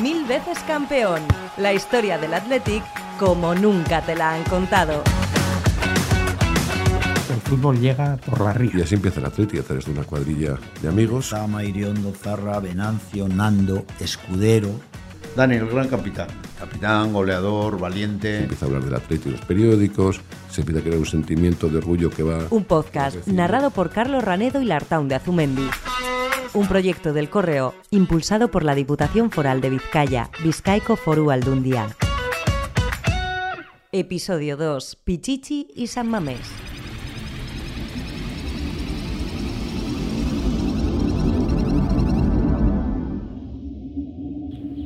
Mil veces campeón. La historia del Athletic como nunca te la han contado. El fútbol llega por la ría. Y así empieza el Athletic a través de una cuadrilla de amigos. Sama, Iriondo, Zarra, Venancio, Nando, Escudero. Dani, el gran capitán. Capitán, goleador, valiente. Se empieza a hablar del Athletic en los periódicos, se empieza a crear un sentimiento de orgullo que va... Un podcast narrado por Carlos Ranedo y Lartaun de Azumendi. Un proyecto del Correo impulsado por la Diputación Foral de Vizcaya, Vizcaico Foru Aldundia. Episodio 2. Pichichi y San Mamés.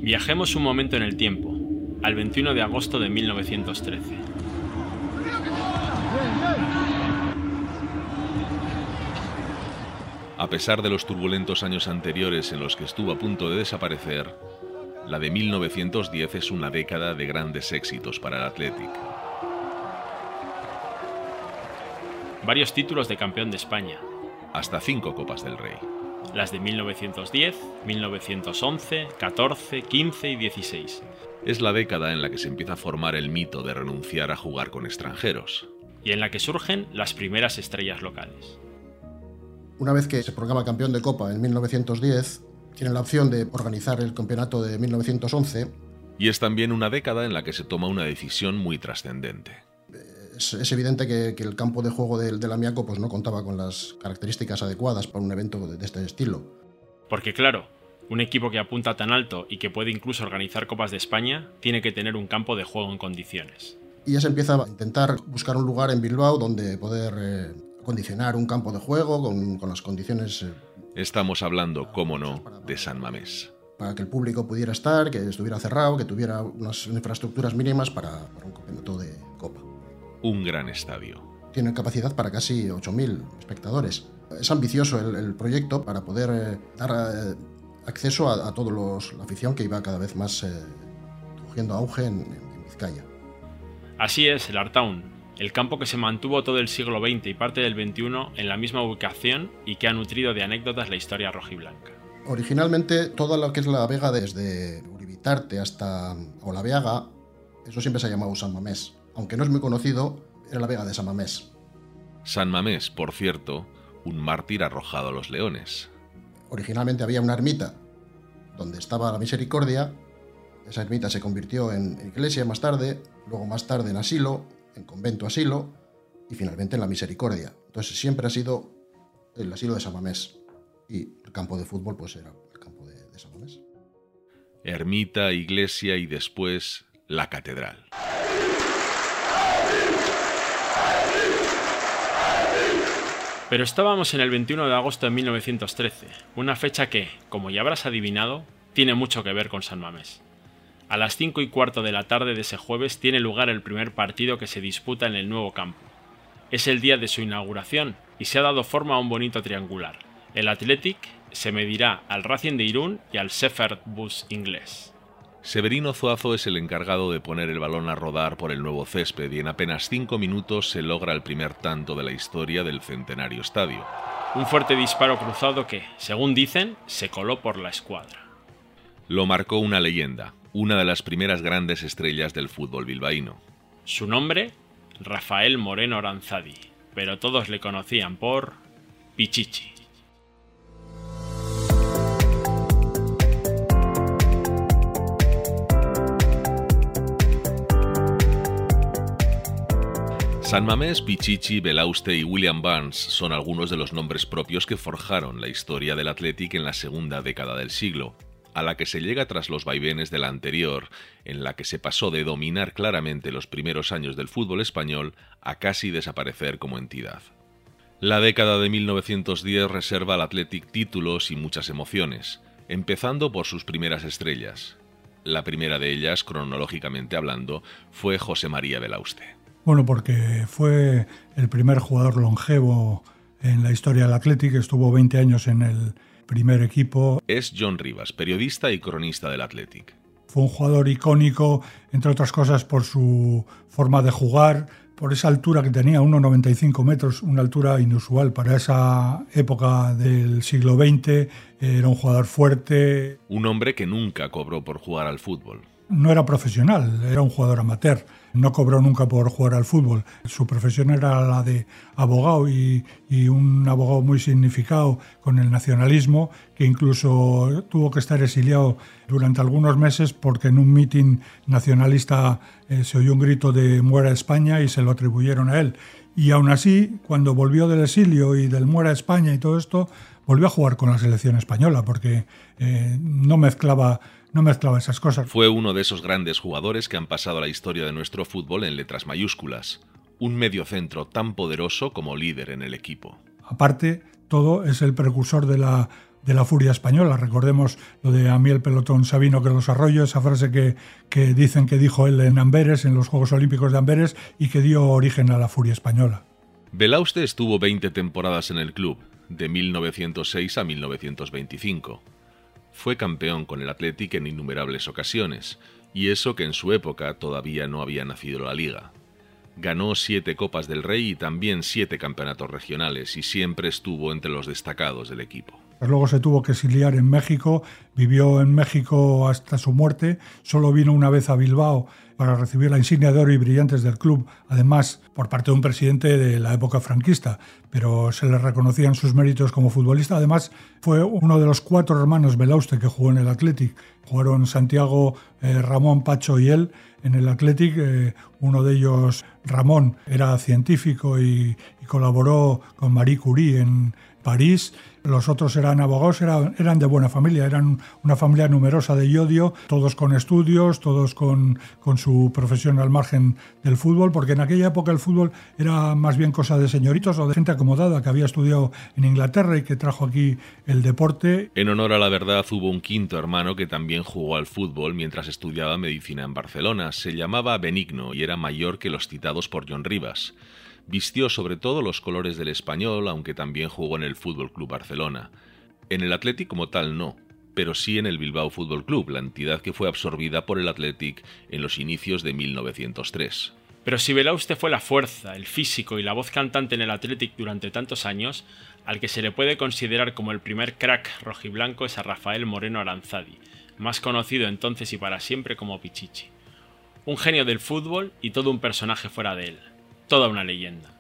Viajemos un momento en el tiempo, al 21 de agosto de 1913. A pesar de los turbulentos años anteriores en los que estuvo a punto de desaparecer, la de 1910 es una década de grandes éxitos para el Athletic. Varios títulos de campeón de España, Hasta cinco Copas del Rey. las de 1910, 1911, 14, 15 y 16, Es la década en la que se empieza a formar el mito de renunciar a jugar con extranjeros. y en la que surgen las primeras estrellas locales. Una vez que se proclama campeón de Copa en 1910, tienen la opción de organizar el campeonato de 1911. Y es también una década en la que se toma una decisión muy trascendente. Es, es evidente que, que el campo de juego del, del Amiaco pues, no contaba con las características adecuadas para un evento de, de este estilo. Porque claro, un equipo que apunta tan alto y que puede incluso organizar Copas de España tiene que tener un campo de juego en condiciones. Y ya se empieza a intentar buscar un lugar en Bilbao donde poder eh, acondicionar un campo de juego con, con las condiciones eh, Estamos hablando, cómo no, de San Mamés. para que el público pudiera estar, que estuviera cerrado, que tuviera unas infraestructuras mínimas para, para un campeonato de Copa. Un gran estadio. Tiene capacidad para casi 8.000 espectadores. Es ambicioso el, el proyecto para poder eh, dar eh, acceso a, a toda la afición que iba cada vez más eh, cogiendo auge en, en- en Vizcaya. Así es, el Artaun, el campo que se mantuvo todo el siglo XX y parte del XXI en la misma ubicación y que ha nutrido de anécdotas la historia rojiblanca. Originalmente, toda lo que es la vega desde Uribitarte hasta Olaveaga, eso siempre se ha llamado San Mamés. Aunque no es muy conocido, era la vega de San Mamés. San Mamés, por cierto, un mártir arrojado a los leones. Originalmente había una ermita donde estaba la misericordia. Esa ermita se convirtió en iglesia más tarde, luego más tarde en asilo, en convento asilo y finalmente en la misericordia. Entonces siempre ha sido el asilo de San Mamés. Y el campo de fútbol pues era el campo de, de San Mamés. Ermita, iglesia y después la catedral. Pero estábamos en el 21 de agosto de 1913, una fecha que, como ya habrás adivinado, tiene mucho que ver con San Mamés. A las 5 y cuarto de la tarde de ese jueves tiene lugar el primer partido que se disputa en el nuevo campo. Es el día de su inauguración y se ha dado forma a un bonito triangular. El Athletic se medirá al Racing de Irún y al Shepherd Bus inglés. Severino Zuazo es el encargado de poner el balón a rodar por el nuevo césped y en apenas cinco minutos se logra el primer tanto de la historia del centenario estadio. Un fuerte disparo cruzado que, según dicen, se coló por la escuadra. Lo marcó una leyenda, una de las primeras grandes estrellas del fútbol bilbaíno. Su nombre, Rafael Moreno Aranzadi, pero todos le conocían por Pichichi. San Mamés, Pichichi, Belauste y William Barnes son algunos de los nombres propios que forjaron la historia del Athletic en la segunda década del siglo, a la que se llega tras los vaivenes de la anterior, en la que se pasó de dominar claramente los primeros años del fútbol español a casi desaparecer como entidad. La década de 1910 reserva al Athletic títulos y muchas emociones, empezando por sus primeras estrellas. La primera de ellas, cronológicamente hablando, fue José María Belauste. Bueno, porque fue el primer jugador longevo en la historia del Athletic, estuvo 20 años en el primer equipo. Es John Rivas, periodista y cronista del Athletic. Fue un jugador icónico, entre otras cosas, por su forma de jugar, por esa altura que tenía, 1,95 metros, una altura inusual para esa época del siglo XX. Era un jugador fuerte. Un hombre que nunca cobró por jugar al fútbol. No era profesional, era un jugador amateur no cobró nunca por jugar al fútbol. Su profesión era la de abogado y, un abogado muy significado con el nacionalismo, que incluso tuvo que estar exiliado durante algunos meses porque en un mitin nacionalista eh, se oyó un grito de muera España y se lo atribuyeron a él. Y aún así, cuando volvió del exilio y del muera España y todo esto, volvió a jugar con la selección española porque eh, no mezclaba no mezclaba esas cosas. Fue uno de esos grandes jugadores que han pasado a la historia de nuestro fútbol en letras mayúsculas. Un mediocentro tan poderoso como líder en el equipo. Aparte, todo es el precursor de la, de la furia española. Recordemos lo de a mí el pelotón Sabino que los arroyo, esa frase que, que dicen que dijo él en Amberes, en los Juegos Olímpicos de Amberes, y que dio origen a la furia española. Belauste estuvo 20 temporadas en el club, de 1906 a 1925 fue campeón con el Athletic en innumerables ocasiones, y eso que en su época todavía no había nacido la liga. Ganó siete Copas del Rey y también siete campeonatos regionales y siempre estuvo entre los destacados del equipo. Luego se tuvo que exiliar en México, vivió en México hasta su muerte, solo vino una vez a Bilbao para recibir la insignia de oro y brillantes del club, además por parte de un presidente de la época franquista, pero se le reconocían sus méritos como futbolista. Además, fue uno de los cuatro hermanos Belauste que jugó en el Athletic. Jugaron Santiago, eh, Ramón, Pacho y él en el Athletic. Eh, uno de ellos, Ramón, era científico y colaboró con Marie Curie en París los otros eran abogados, eran, de buena familia, eran una familia numerosa de Yodio, todos con estudios, todos con, con su profesión al margen del fútbol, porque en aquella época el fútbol era más bien cosa de señoritos o de gente acomodada que había estudiado en Inglaterra y que trajo aquí el deporte. En honor a la verdad hubo un quinto hermano que también jugó al fútbol mientras estudiaba medicina en Barcelona. Se llamaba Benigno y era mayor que los citados por John Rivas. Vistió sobre todo los colores del español, aunque también jugó en el Fútbol Club Barcelona. En el Athletic como tal no, pero sí en el Bilbao Fútbol Club, la entidad que fue absorbida por el Athletic en los inicios de 1903. Pero si Belauste fue la fuerza, el físico y la voz cantante en el Athletic durante tantos años, al que se le puede considerar como el primer crack rojiblanco es a Rafael Moreno Aranzadi, más conocido entonces y para siempre como Pichichi. Un genio del fútbol y todo un personaje fuera de él toda una leyenda.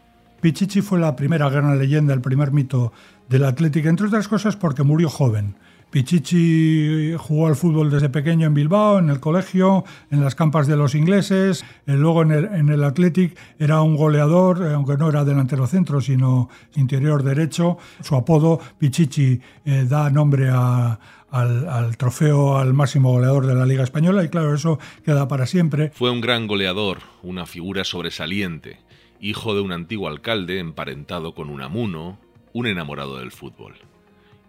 Pichichi fue la primera gran leyenda, el primer mito del Atlético, entre otras cosas porque murió joven. Pichichi jugó al fútbol desde pequeño en Bilbao, en el colegio, en las campas de los ingleses, eh, luego en el, en Athletic era un goleador, eh, aunque no era delantero centro, sino interior derecho. Su apodo, Pichichi, eh, da nombre al, al, trofeo al máximo goleador de la Liga Española y claro, eso queda para siempre. Fue un gran goleador, una figura sobresaliente hijo de un antiguo alcalde emparentado con un amuno, un enamorado del fútbol.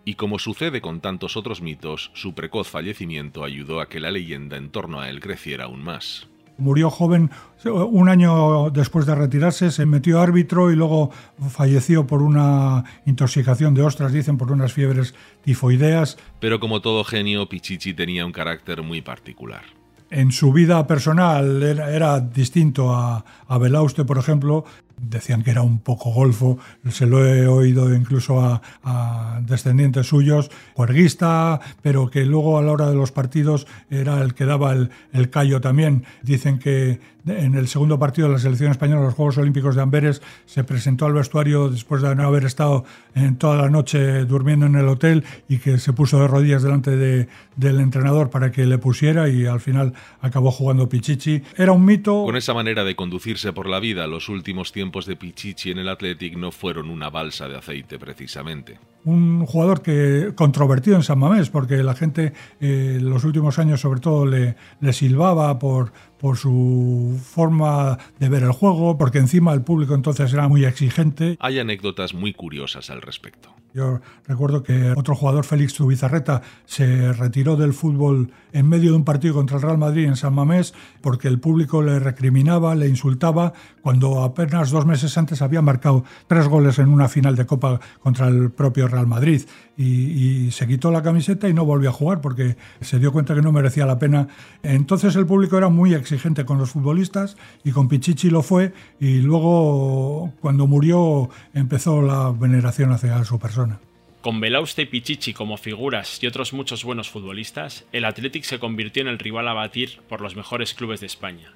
Y como sucede con tantos otros mitos, su precoz fallecimiento ayudó a que la leyenda en torno a él creciera aún más. Murió joven, un año después de retirarse, se metió árbitro y luego falleció por una intoxicación de ostras, dicen, por unas fiebres tifoideas. Pero como todo genio, Pichichi tenía un carácter muy particular en su vida personal era, distinto a, a, Belauste, por ejemplo. Decían que era un poco golfo, se lo he oído incluso a, descendientes suyos, juerguista, pero que luego a la hora de los partidos era el que daba el, el callo también. Dicen que en el segundo partido de la selección española, los Juegos Olímpicos de Amberes, se presentó al vestuario después de no haber estado en toda la noche durmiendo en el hotel y que se puso de rodillas delante de, del entrenador para que le pusiera y al final acabó jugando Pichichi. Era un mito. Con esa manera de conducirse por la vida, los últimos tiempos de Pichichi en el Athletic no fueron una balsa de aceite precisamente. Un jugador que controvertido en San Mamés, porque la gente en eh, los últimos años sobre todo le, le silbaba por, por su forma de ver el juego, porque encima el público entonces era muy exigente. Hay anécdotas muy curiosas al respecto. Yo recuerdo que otro jugador, Félix Zubizarreta, se retiró del fútbol en medio de un partido contra el Real Madrid en San Mamés porque el público le recriminaba, le insultaba, cuando apenas dos meses antes había marcado tres goles en una final de Copa contra el propio Real Madrid. Y, se quitó la camiseta y no volvió a jugar porque se dio cuenta que no merecía la pena. Entonces el público era muy exigente con los futbolistas y con Pichichi lo fue y luego cuando murió empezó la veneración hacia su persona. Con Belauste y Pichichi como figuras y otros muchos buenos futbolistas, el Athletic se convirtió en el rival a batir por los mejores clubes de España.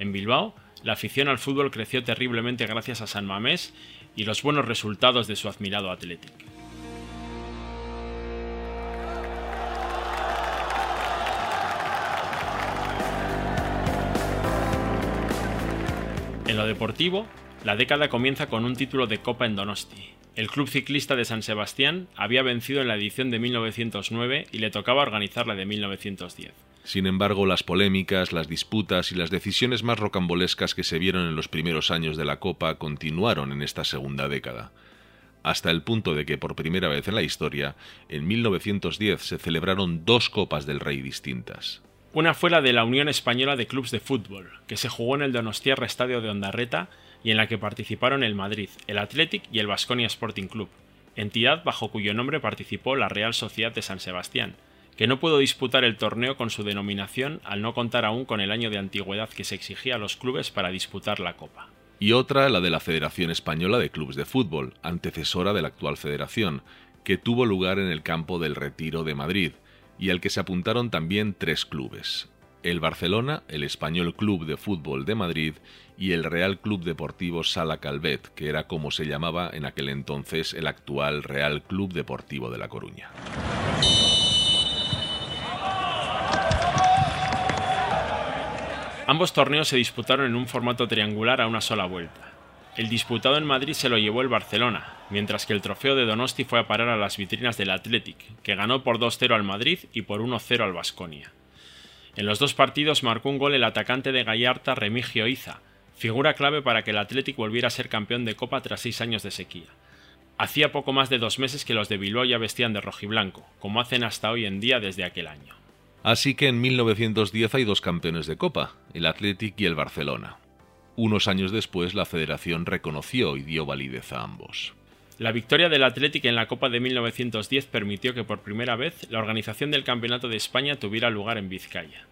En Bilbao, la afición al fútbol creció terriblemente gracias a San Mamés y los buenos resultados de su admirado Athletic. En lo deportivo, la década comienza con un título de Copa en Donosti, el Club Ciclista de San Sebastián había vencido en la edición de 1909 y le tocaba organizar la de 1910. Sin embargo, las polémicas, las disputas y las decisiones más rocambolescas que se vieron en los primeros años de la Copa continuaron en esta segunda década, hasta el punto de que por primera vez en la historia, en 1910 se celebraron dos Copas del Rey distintas. Una fue la de la Unión Española de Clubs de Fútbol, que se jugó en el Donostiarra Estadio de Ondarreta y en la que participaron el Madrid, el Athletic y el Vasconia Sporting Club, entidad bajo cuyo nombre participó la Real Sociedad de San Sebastián, que no pudo disputar el torneo con su denominación al no contar aún con el año de antigüedad que se exigía a los clubes para disputar la Copa. Y otra, la de la Federación Española de Clubes de Fútbol, antecesora de la actual federación, que tuvo lugar en el campo del Retiro de Madrid, y al que se apuntaron también tres clubes, el Barcelona, el Español Club de Fútbol de Madrid y el Real Club Deportivo Sala Calvet, que era como se llamaba en aquel entonces el actual Real Club Deportivo de La Coruña. Ambos torneos se disputaron en un formato triangular a una sola vuelta. El disputado en Madrid se lo llevó el Barcelona, mientras que el trofeo de Donosti fue a parar a las vitrinas del Athletic, que ganó por 2-0 al Madrid y por 1-0 al Vasconia. En los dos partidos marcó un gol el atacante de Gallarta Remigio Iza, figura clave para que el Athletic volviera a ser campeón de Copa tras seis años de sequía. Hacía poco más de dos meses que los de Bilbao ya vestían de rojiblanco, como hacen hasta hoy en día desde aquel año. Así que en 1910 hay dos campeones de Copa, el Athletic y el Barcelona. Unos años después la federación reconoció y dio validez a ambos. La victoria del Athletic en la Copa de 1910 permitió que por primera vez la organización del Campeonato de España tuviera lugar en Vizcaya.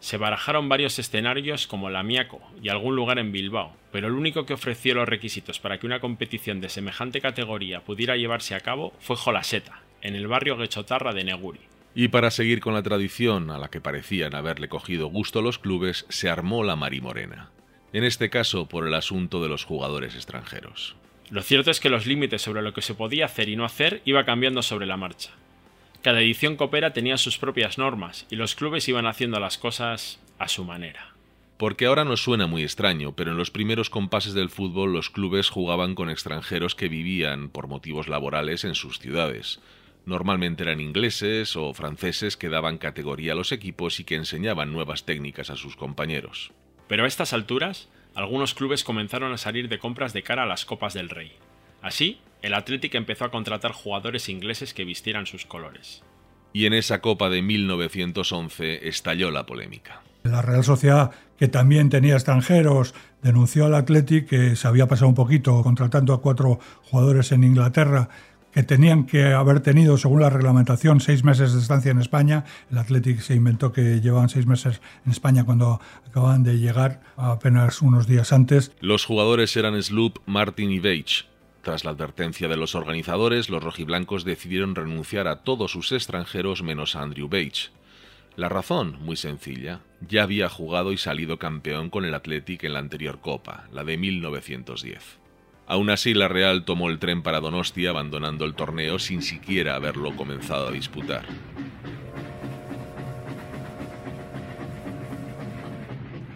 Se barajaron varios escenarios como la Miaco y algún lugar en Bilbao, pero el único que ofreció los requisitos para que una competición de semejante categoría pudiera llevarse a cabo fue Jolaseta, en el barrio Guechotarra de Neguri. Y para seguir con la tradición a la que parecían haberle cogido gusto los clubes, se armó la Marimorena. En este caso por el asunto de los jugadores extranjeros. Lo cierto es que los límites sobre lo que se podía hacer y no hacer iba cambiando sobre la marcha. Cada edición copera tenía sus propias normas y los clubes iban haciendo las cosas a su manera. Porque ahora nos suena muy extraño, pero en los primeros compases del fútbol los clubes jugaban con extranjeros que vivían por motivos laborales en sus ciudades. Normalmente eran ingleses o franceses que daban categoría a los equipos y que enseñaban nuevas técnicas a sus compañeros. Pero a estas alturas, algunos clubes comenzaron a salir de compras de cara a las Copas del Rey. Así, el Athletic empezó a contratar jugadores ingleses que vistieran sus colores. Y en esa Copa de 1911 estalló la polémica. La Real Sociedad, que también tenía extranjeros, denunció al Athletic que se había pasado un poquito contratando a cuatro jugadores en Inglaterra que tenían que haber tenido, según la reglamentación, seis meses de estancia en España. El Athletic se inventó que llevaban seis meses en España cuando acababan de llegar apenas unos días antes. Los jugadores eran Sloop, Martin y Veitch. Tras la advertencia de los organizadores, los rojiblancos decidieron renunciar a todos sus extranjeros menos a Andrew Veitch. La razón, muy sencilla, ya había jugado y salido campeón con el Athletic en la anterior Copa, la de 1910. Aún así, la Real tomó el tren para Donostia, abandonando el torneo sin siquiera haberlo comenzado a disputar.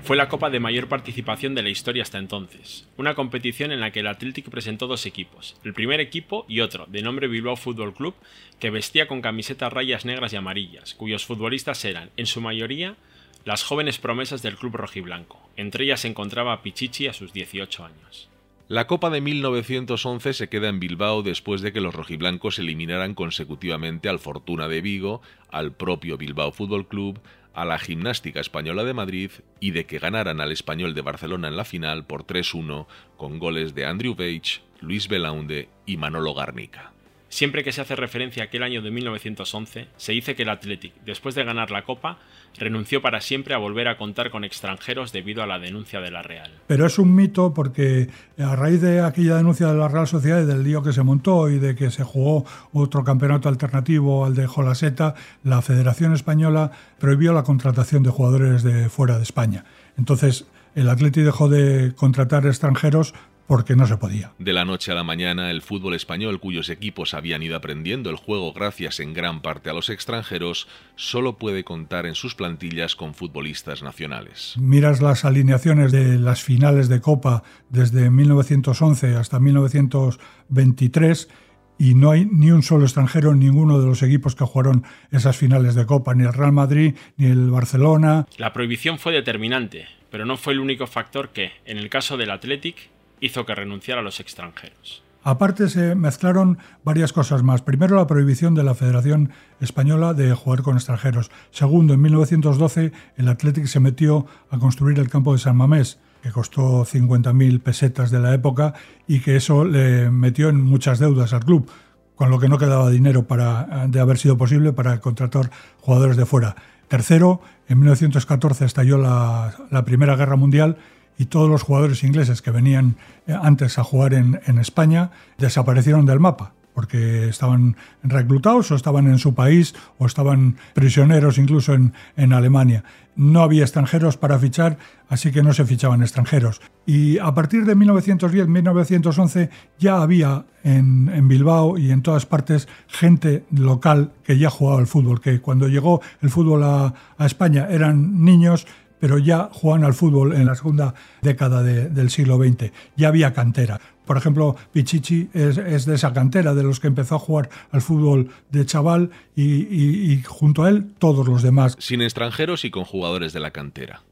Fue la copa de mayor participación de la historia hasta entonces, una competición en la que el Athletic presentó dos equipos, el primer equipo y otro, de nombre Bilbao Fútbol Club, que vestía con camisetas rayas negras y amarillas, cuyos futbolistas eran, en su mayoría, las jóvenes promesas del club rojiblanco. Entre ellas se encontraba Pichichi a sus 18 años. La Copa de 1911 se queda en Bilbao después de que los rojiblancos eliminaran consecutivamente al Fortuna de Vigo, al propio Bilbao Fútbol Club, a la Gimnástica Española de Madrid y de que ganaran al Español de Barcelona en la final por 3-1 con goles de Andrew Page, Luis Belaunde y Manolo Garnica. Siempre que se hace referencia a aquel año de 1911, se dice que el Athletic, después de ganar la Copa, renunció para siempre a volver a contar con extranjeros debido a la denuncia de la Real. Pero es un mito porque a raíz de aquella denuncia de la Real Sociedad y del lío que se montó y de que se jugó otro campeonato alternativo al de Jolaseta, la Federación Española prohibió la contratación de jugadores de fuera de España. Entonces, el Athletic dejó de contratar extranjeros porque no se podía. De la noche a la mañana, el fútbol español, cuyos equipos habían ido aprendiendo el juego gracias en gran parte a los extranjeros, solo puede contar en sus plantillas con futbolistas nacionales. Miras las alineaciones de las finales de Copa desde 1911 hasta 1923 y no hay ni un solo extranjero en ninguno de los equipos que jugaron esas finales de Copa, ni el Real Madrid, ni el Barcelona. La prohibición fue determinante, pero no fue el único factor que, en el caso del Athletic, hizo que renunciara a los extranjeros. Aparte se mezclaron varias cosas más. Primero la prohibición de la Federación Española de jugar con extranjeros. Segundo, en 1912 el Athletic se metió a construir el campo de San Mamés, que costó 50.000 pesetas de la época y que eso le metió en muchas deudas al club, con lo que no quedaba dinero para, de haber sido posible para contratar jugadores de fuera. Tercero, en 1914 estalló la, la Primera Guerra Mundial y todos los jugadores ingleses que venían eh, antes a jugar en, España desaparecieron del mapa porque estaban reclutados o estaban en su país o estaban prisioneros incluso en, en, Alemania. No había extranjeros para fichar, así que no se fichaban extranjeros. Y a partir de 1910-1911 ya había en, en, Bilbao y en todas partes gente local que ya jugaba al fútbol, que cuando llegó el fútbol a, a España eran niños pero ya juegan al fútbol en la segunda década del siglo XX. Ya había cantera. Por ejemplo, Pichichi es, de esa cantera, de los que empezó a jugar al fútbol de chaval y, junto a él todos los demás. Sin extranjeros y con jugadores de la cantera.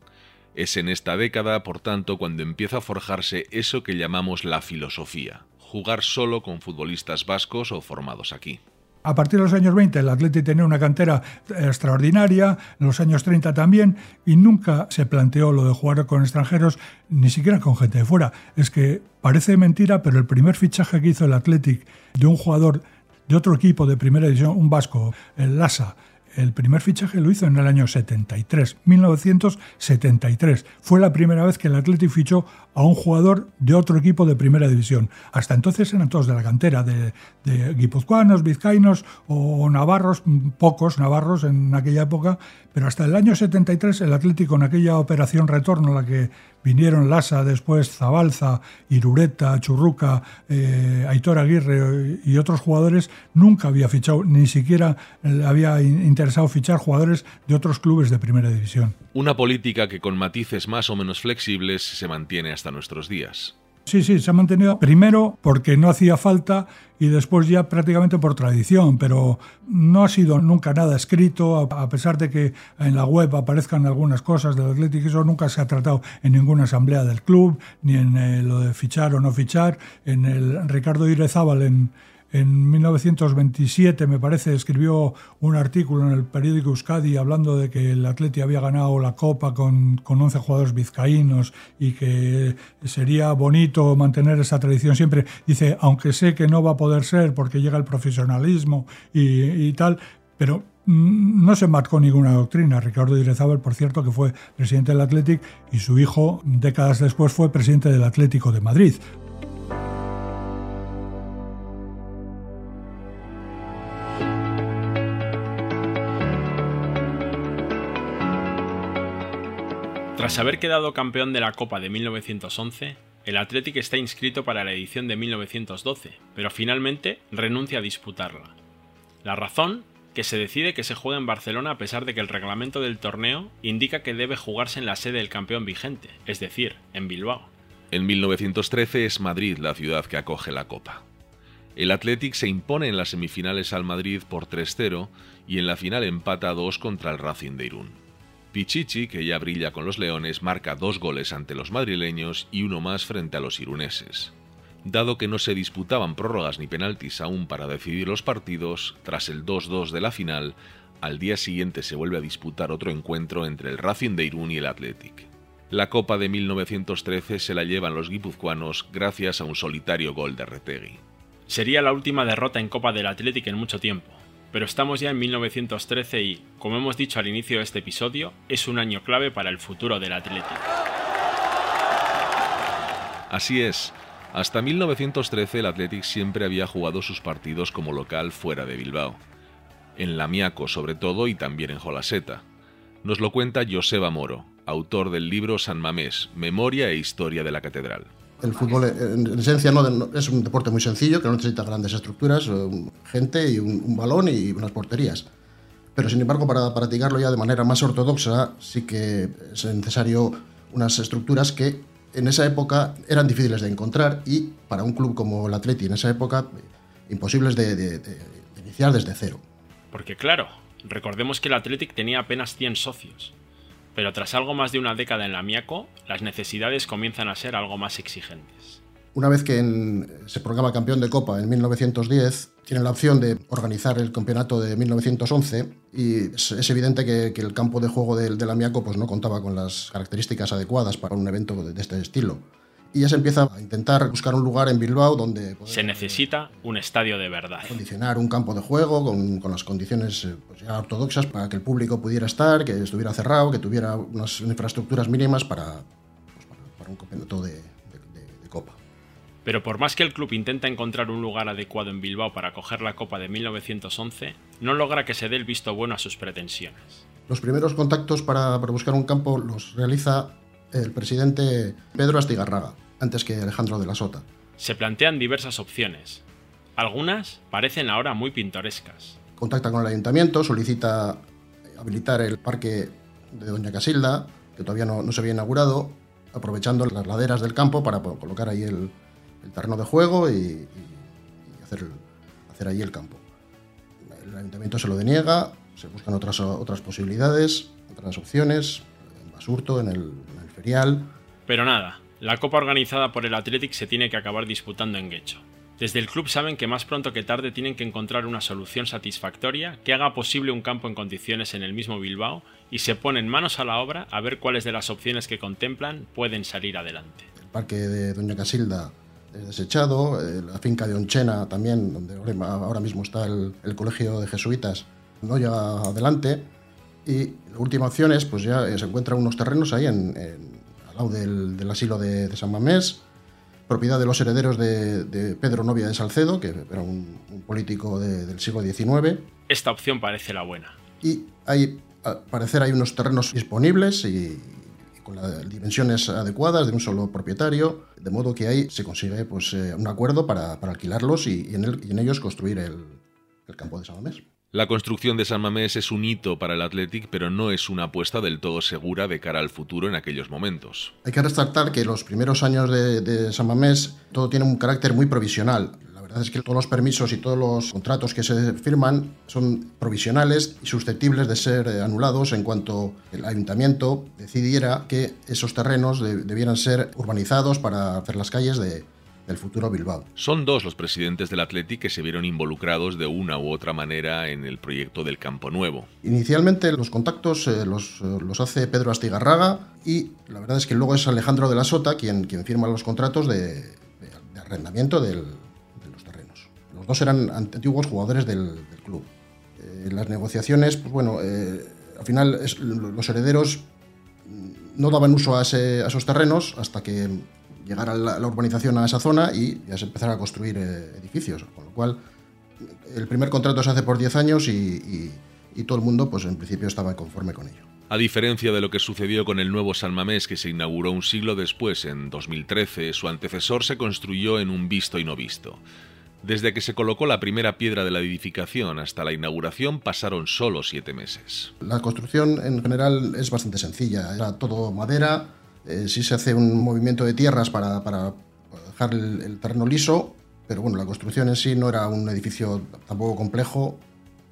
Es en esta década, por tanto, cuando empieza a forjarse eso que llamamos la filosofía, jugar solo con futbolistas vascos o formados aquí. A partir de los años 20 el Atleti tenía una cantera extraordinaria, en los años 30 también, y nunca se planteó lo de jugar con extranjeros, ni siquiera con gente de fuera. Es que parece mentira, pero el primer fichaje que hizo el Athletic de un jugador de otro equipo de primera división, un vasco, el Lassa, el primer fichaje lo hizo en el año 73, 1973. Fue la primera vez que el Athletic fichó a un jugador de otro equipo de primera división. Hasta entonces eran todos de la cantera, de, guipuzcoanos, vizcaínos o navarros, pocos navarros en aquella época, pero hasta el año 73 el Atlético en aquella operación retorno la que vinieron Lasa, después Zabalza, Irureta, Churruca, eh, Aitor Aguirre y otros jugadores, nunca había fichado, ni siquiera había interesado fichar jugadores de otros clubes de primera división. Una política que con matices más o menos flexibles se mantiene hasta nuestros días. Sí, sí, se ha mantenido primero porque no hacía falta y después ya prácticamente por tradición, pero no ha sido nunca nada escrito, a pesar de que en la web aparezcan algunas cosas del Atlético, eso nunca se ha tratado en ninguna asamblea del club, ni en eh, lo de fichar o no fichar. En el Ricardo Irezábal en, en 1927, me parece, escribió un artículo en el periódico Euskadi hablando de que el Atleti había ganado la Copa con, con 11 jugadores vizcaínos y que sería bonito mantener esa tradición siempre. Dice, aunque sé que no va a poder ser porque llega el profesionalismo y, tal, pero no se marcó ninguna doctrina. Ricardo Irezábal, por cierto, que fue presidente del Athletic y su hijo, décadas después, fue presidente del Atlético de Madrid. Tras haber quedado campeón de la Copa de 1911, el Athletic está inscrito para la edición de 1912, pero finalmente renuncia a disputarla. La razón, que se decide que se juegue en Barcelona a pesar de que el reglamento del torneo indica que debe jugarse en la sede del campeón vigente, es decir, en Bilbao. En 1913 es Madrid la ciudad que acoge la Copa. El Athletic se impone en las semifinales al Madrid por 3-0 y en la final empata 2 contra el Racing de Irún. Pichichi, que ya brilla con los Leones, marca dos goles ante los madrileños y uno más frente a los iruneses. Dado que no se disputaban prórrogas ni penaltis aún para decidir los partidos, tras el 2-2 de la final, al día siguiente se vuelve a disputar otro encuentro entre el Racing de Irún y el Athletic. La Copa de 1913 se la llevan los guipuzcoanos gracias a un solitario gol de Retegui. Sería la última derrota en Copa del Athletic en mucho tiempo, pero estamos ya en 1913 y, como hemos dicho al inicio de este episodio, es un año clave para el futuro del Athletic. Así es, hasta 1913 el Athletic siempre había jugado sus partidos como local fuera de Bilbao en Lamiaco sobre todo y también en Jolaseta. Nos lo cuenta Joseba Moro, autor del libro San Mamés, Memoria e Historia de la Catedral. El fútbol, en esencia, no, es un deporte muy sencillo, que no necesita grandes estructuras, eh, gente y un, balón y unas porterías. Pero, sin embargo, para practicarlo ya de manera más ortodoxa, sí que es necesario unas estructuras que en esa época eran difíciles de encontrar y para un club como el Atleti en esa época imposibles de iniciar desde cero. Porque claro, recordemos que el Athletic tenía apenas 100 socios. Pero tras algo más de una década en la Miaco, las necesidades comienzan a ser algo más exigentes. Una vez que se proclama campeón de Copa en 1910, tiene la opción de organizar el campeonato de 1911 y es, evidente que, el campo de juego del de Amiaco pues, no contaba con las características adecuadas para un evento de este estilo y ya se empieza a intentar buscar un lugar en Bilbao donde... se necesita un estadio de verdad. Condicionar un campo de juego con, con las condiciones eh, pues ya ortodoxas para que el público pudiera estar, que estuviera cerrado, que tuviera unas infraestructuras mínimas para, pues para, un campeonato de, de, Copa. Pero por más que el club intenta encontrar un lugar adecuado en Bilbao para acoger la Copa de 1911, no logra que se dé el visto bueno a sus pretensiones. Los primeros contactos para, para buscar un campo los realiza el presidente Pedro Astigarraga, antes que Alejandro de la Sota. Se plantean diversas opciones. Algunas parecen ahora muy pintorescas. Contacta con el ayuntamiento, solicita habilitar el parque de Doña Casilda, que todavía no, se había inaugurado, aprovechando las laderas del campo para colocar ahí el, terreno de juego y, hacer, hacer ahí el campo. El ayuntamiento se lo deniega, se buscan otras, otras posibilidades, otras opciones, en Basurto, en el, pero nada, la copa organizada por el Athletic se tiene que acabar disputando en Guecho. Desde el club saben que más pronto que tarde tienen que encontrar una solución satisfactoria que haga posible un campo en condiciones en el mismo Bilbao y se ponen manos a la obra a ver cuáles de las opciones que contemplan pueden salir adelante. El parque de Doña Casilda es desechado, eh, la finca de Onchena también, donde ahora mismo está el, colegio de jesuitas, no llega adelante. Y la última opción es, pues ya se encuentran unos terrenos ahí en del, asilo de, San Mamés, propiedad de los herederos de, Pedro Novia de Salcedo, que era un, político del siglo XIX. Esta opción parece la buena. Y hay, al parecer hay unos terrenos disponibles y, con las dimensiones adecuadas de un solo propietario, de modo que ahí se consigue pues, eh, un acuerdo para, alquilarlos y, en en ellos construir el, el campo de San Mamés. La construcción de San Mamés es un hito para el Athletic, pero no es una apuesta del todo segura de cara al futuro en aquellos momentos. Hay que resaltar que los primeros años de, San Mamés todo tiene un carácter muy provisional. La verdad es que todos los permisos y todos los contratos que se firman son provisionales y susceptibles de ser eh, anulados en cuanto el ayuntamiento decidiera que esos terrenos debieran ser urbanizados para hacer las calles de, el futuro Bilbao. Son dos los presidentes del Athletic que se vieron involucrados de una u otra manera en el proyecto del Campo Nuevo. Inicialmente los contactos eh, los, eh, los, hace Pedro Astigarraga y la verdad es que luego es Alejandro de la Sota quien, quien firma los contratos de, arrendamiento de los terrenos. Los dos eran antiguos jugadores del, club. Eh, las negociaciones, pues bueno, al final los herederos no daban uso a, a esos terrenos hasta que llegar a la, urbanización a esa zona y ya se empezar a construir eh, edificios. Con lo cual, el primer contrato se hace por 10 años y, todo el mundo, pues en principio, estaba conforme con ello. A diferencia de lo que sucedió con el nuevo San Mamés que se inauguró un siglo después, en 2013, su antecesor se construyó en un visto y no visto. Desde que se colocó la primera piedra de la edificación hasta la inauguración pasaron solo siete meses. La construcción en general es bastante sencilla. Era todo madera, eh, sí se hace un movimiento de tierras para, dejar el, terreno liso, pero bueno, la construcción en sí no era un edificio tampoco complejo,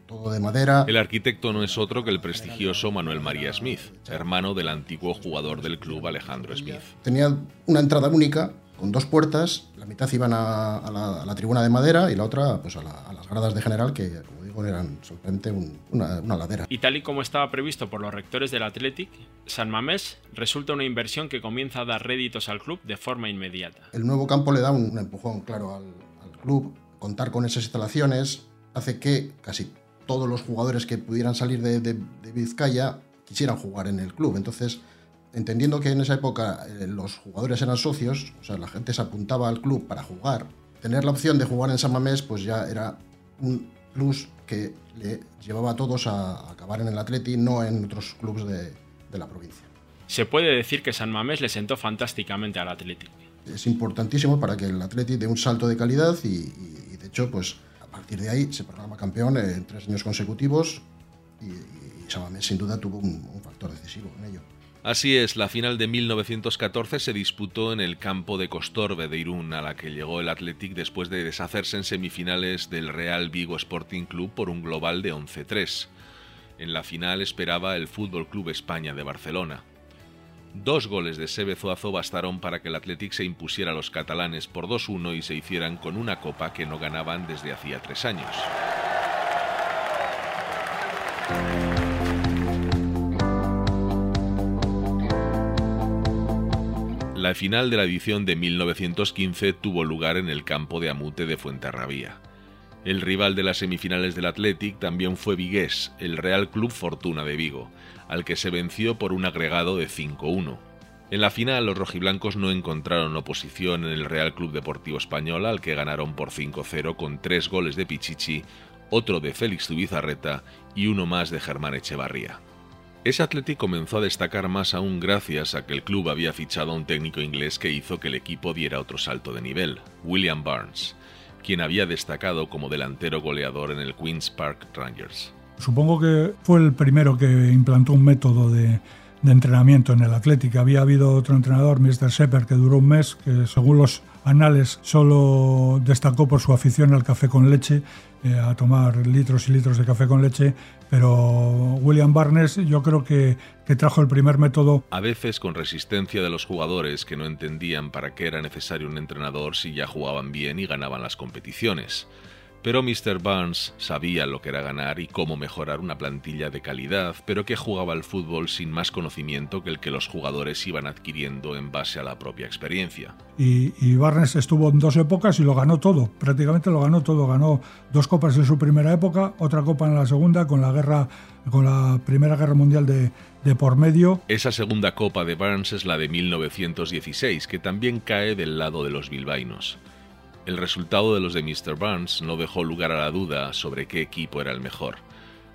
todo de madera. El arquitecto no es otro que el prestigioso Manuel María Smith, hermano del antiguo jugador del club Alejandro Smith. Tenía una entrada única con dos puertas, la mitad iban a, la, tribuna de madera y la otra pues a, las gradas de general, que como digo eran simplemente una, ladera. Y tal y como estaba previsto por los rectores del Athletic, San Mamés resulta una inversión que comienza a dar réditos al club de forma inmediata. El nuevo campo le da un, empujón claro al, club, contar con esas instalaciones hace que casi todos los jugadores que pudieran salir de, de Vizcaya quisieran jugar en el club. Entonces, entendiendo que en esa época eh, los jugadores eran socios, o sea, la gente se apuntaba al club para jugar, tener la opción de jugar en San Mamés, pues ya era un plus que le llevaba a todos a acabar en el Atleti, no en otros clubes de, la provincia. Se puede decir que San Mamés le sentó fantásticamente al Atleti. Es importantísimo para que el Atleti dé un salto de calidad y, de hecho, pues a partir de ahí se programa campeón en tres años consecutivos y, San Mamés sin duda tuvo un factor decisivo en ello. Así es, la final de 1914 se disputó en el campo de Costorbe de Irún, a la que llegó el Athletic después de deshacerse en semifinales del Real Vigo Sporting Club por un global de 11-3. En la final esperaba el Fútbol Club España de Barcelona. Dos goles de Sebe bastaron para que el Athletic se impusiera a los catalanes por 2-1 y se hicieran con una copa que no ganaban desde hacía tres años. La final de la edición de 1915 tuvo lugar en el campo de Amute de Fuenterrabía. El rival de las semifinales del Athletic también fue Vigués, el Real Club Fortuna de Vigo, al que se venció por un agregado de 5-1. En la final los rojiblancos no encontraron oposición en el Real Club Deportivo Español, al que ganaron por 5-0 con tres goles de Pichichi, otro de Félix Zubizarreta y uno más de Germán Echevarría. Ese Athletic comenzó a destacar más aún gracias a que el club había fichado a un técnico inglés que hizo que el equipo diera otro salto de nivel, William Barnes, quien había destacado como delantero goleador en el Queen's Park Rangers. Supongo que fue el primero que implantó un método de, entrenamiento en el Athletic. Había habido otro entrenador, Mr. Shepard, que duró un mes, que según los anales solo destacó por su afición al café con leche eh, a tomar litros y litros de café con leche, pero William Barnes yo creo que, que trajo el primer método. A veces con resistencia de los jugadores que no entendían para qué era necesario un entrenador si ya jugaban bien y ganaban las competiciones. Pero Mr. Barnes sabía lo que era ganar y cómo mejorar una plantilla de calidad, pero que jugaba al fútbol sin más conocimiento que el que los jugadores iban adquiriendo en base a la propia experiencia. Y, Barnes estuvo en dos épocas y lo ganó todo, prácticamente lo ganó todo. Ganó dos copas en su primera época, otra copa en la segunda, con la guerra, con la Primera Guerra Mundial de, de por medio. Esa segunda copa de Barnes es la de 1916, que también cae del lado de los bilbaínos. El resultado de los de Mr. Barnes no dejó lugar a la duda sobre qué equipo era el mejor.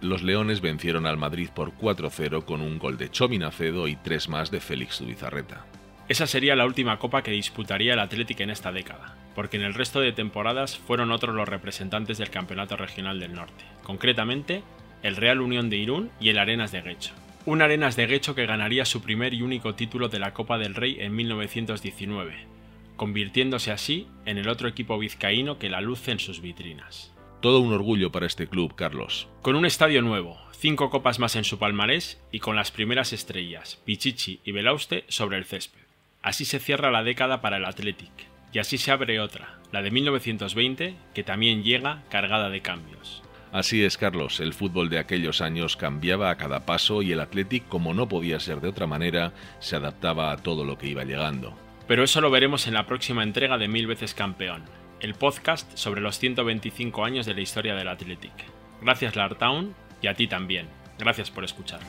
Los Leones vencieron al Madrid por 4-0 con un gol de Chomi Nacedo y tres más de Félix Zubizarreta. Esa sería la última copa que disputaría el Atlético en esta década, porque en el resto de temporadas fueron otros los representantes del Campeonato Regional del Norte, concretamente el Real Unión de Irún y el Arenas de Guecho. Un Arenas de Guecho que ganaría su primer y único título de la Copa del Rey en 1919, convirtiéndose así en el otro equipo vizcaíno que la luce en sus vitrinas. Todo un orgullo para este club, Carlos. Con un estadio nuevo, cinco copas más en su palmarés y con las primeras estrellas, Pichichi y Belauste, sobre el césped. Así se cierra la década para el Athletic, y así se abre otra, la de 1920, que también llega cargada de cambios. Así es, Carlos, el fútbol de aquellos años cambiaba a cada paso y el Athletic, como no podía ser de otra manera, se adaptaba a todo lo que iba llegando. Pero eso lo veremos en la próxima entrega de Mil veces campeón, el podcast sobre los 125 años de la historia del Athletic. Gracias Lartown y a ti también. Gracias por escuchar.